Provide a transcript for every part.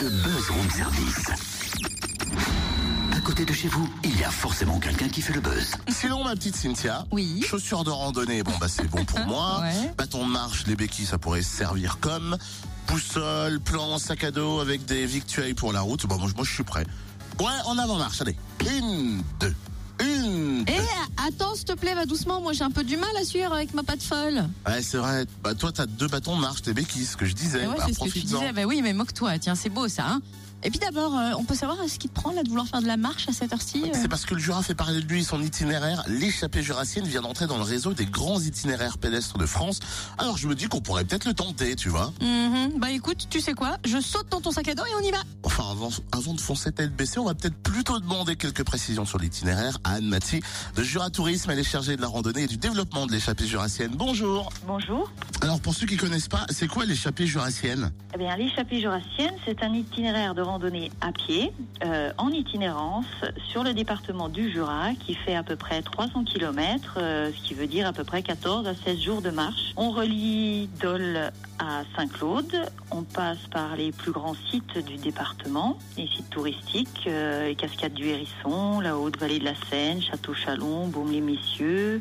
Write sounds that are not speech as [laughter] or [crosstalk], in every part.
le buzz room service. À côté de chez vous, il y a forcément quelqu'un qui fait le buzz. Sinon, ma petite Cynthia, Oui. chaussures de randonnée, bon bah c'est bon pour [laughs] moi. Ouais. Bâton de marche, les béquilles, ça pourrait servir comme. Boussole, plan, sac à dos avec des victuailles pour la route. Bon, moi, moi je suis prêt. Ouais, en avant marche, allez. Une, deux, une. Eh, attends, s'il te plaît, va doucement. Moi, j'ai un peu du mal à suivre avec ma patte folle. Ouais, c'est vrai. Bah toi, t'as deux bâtons de marche, tes béquilles, ce que je disais. Eh ouais, bah, c'est ce que tu profites-en. disais. Bah oui, mais moque-toi. Tiens, c'est beau ça. Hein Et puis d'abord, euh, on peut savoir ce qui te prend là de vouloir faire de la marche à cette heure-ci euh C'est parce que le Jura fait parler de lui, son itinéraire. L'échappée jurassienne vient d'entrer dans le réseau des grands itinéraires pédestres de France. Alors je me dis qu'on pourrait peut-être le tenter, tu vois. Mhm. Bah écoute, tu sais quoi Je saute dans ton sac à dos et on y va. Enfin, avant, avant de foncer tête baissée, on va peut-être plutôt demander quelques précisions sur l'itinéraire à Anne Mathy de Jura Tourisme. Elle est chargée de la randonnée et du développement de l'échappée jurassienne. Bonjour. Bonjour. Alors pour ceux qui connaissent pas, c'est quoi l'échappée jurassienne? Eh bien, l'échappée jurassienne, c'est un itinéraire de randonnée à pied, euh, en itinérance, sur le département du Jura, qui fait à peu près 300 km, ce qui veut dire à peu près 14 à 16 jours de marche. On relie Dole à Saint-Claude, on passe par les plus grands sites du département, les sites touristiques, euh, les cascades du Hérisson, la haute vallée de la Seine, Château-Chalon, Baume-les-Messieurs,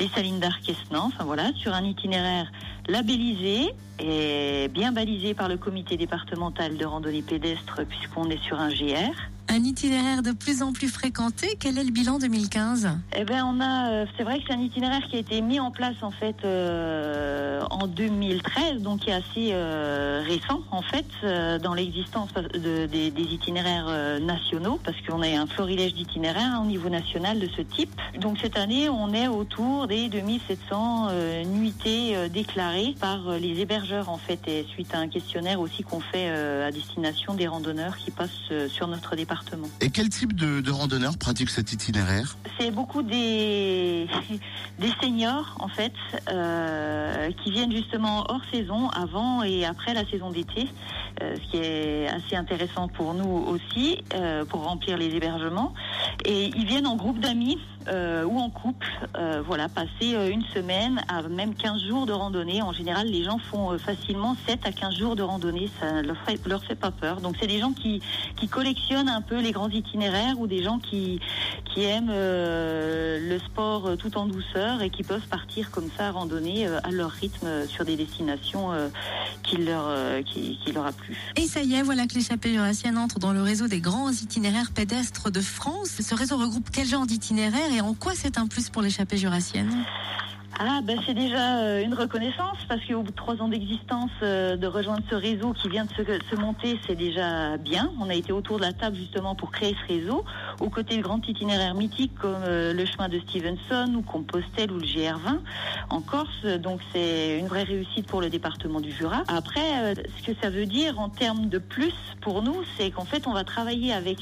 les salines d'Arquesnan, enfin voilà, sur un itinéraire labellisé et bien balisé par le comité départemental de randonnée pédestre puisqu'on est sur un GR. Un itinéraire de plus en plus fréquenté. Quel est le bilan 2015 Eh ben on a, euh, c'est vrai que c'est un itinéraire qui a été mis en place en fait euh, en 2013, donc qui est assez euh, récent en fait euh, dans l'existence de- des, des itinéraires nationaux, parce qu'on a un florilège d'itinéraires hein, au niveau national de ce type. Donc cette année, on est autour des 2700 euh, nuitées déclarées par les hébergeurs en fait, et suite à un questionnaire aussi qu'on fait euh, à destination des randonneurs qui passent euh, sur notre département. Et quel type de, de randonneur pratique cet itinéraire? C'est beaucoup des, [laughs] des seniors en fait euh, qui viennent justement hors saison, avant et après la saison d'été, euh, ce qui est assez intéressant pour nous aussi euh, pour remplir les hébergements. Et ils viennent en groupe d'amis euh, ou en couple, euh, voilà, passer euh, une semaine à même 15 jours de randonnée. En général, les gens font facilement 7 à 15 jours de randonnée, ça leur leur fait pas peur. Donc c'est des gens qui, qui collectionnent un peu les grands itinéraires ou des gens qui, qui aiment le sport tout en douceur et qui peuvent partir comme ça randonner euh, à leur rythme sur des destinations qui, leur, qui, qui leur a plu. Et ça y est, voilà que l'échappée jurassienne entre dans le réseau des grands itinéraires pédestres de France. Ce réseau regroupe quel genre d'itinéraire et en quoi c'est un plus pour l'échappée jurassienne? Ah, ben c'est déjà euh, une reconnaissance parce qu'au bout de trois ans d'existence, euh, de rejoindre ce réseau qui vient de se, monter, c'est déjà bien. On a été autour de la table justement pour créer ce réseau, aux côtés de grands itinéraires mythiques comme euh, le chemin de Stevenson ou Compostelle ou le GR20 en Corse. Donc c'est une vraie réussite pour le département du Jura. Après, ce que ça veut dire en termes de plus pour nous, c'est qu'en fait on va travailler avec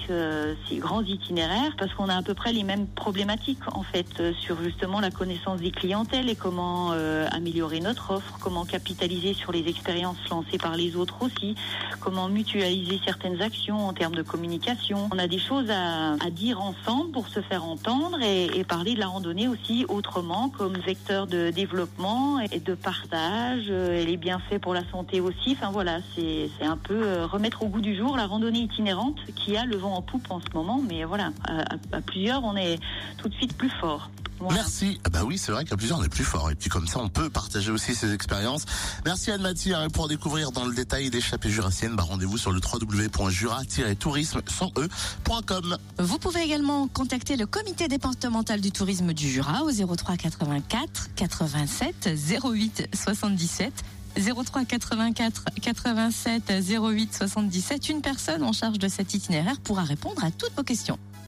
ces grands itinéraires parce qu'on a à peu près les mêmes problématiques en fait sur justement la connaissance des clientèles et comment euh, améliorer notre offre, comment capitaliser sur les expériences lancées par les autres aussi, comment mutualiser certaines actions en termes de communication. On a des choses à, dire ensemble pour se faire entendre et, parler de la randonnée aussi autrement comme vecteur de développement et de partage euh, et les bienfaits pour la santé aussi. Enfin voilà, c'est un peu euh, remettre au goût du jour la randonnée itinérante qui a le vent en poupe en ce moment. Mais voilà, à plusieurs, on est tout de suite plus fort. Merci. Ah bah oui, c'est vrai qu'à plusieurs on est plus fort. Et puis comme ça, on peut partager aussi ses expériences. Merci Anne Mathy. hein, Pour découvrir dans le détail l'échappée jurassienne, bah rendez-vous sur le www.jura-tourisme e Vous pouvez également contacter le comité départemental du tourisme du Jura au 03 84 87 08 77. 03 84 87 08 77. Une personne en charge de cet itinéraire pourra répondre à toutes vos questions.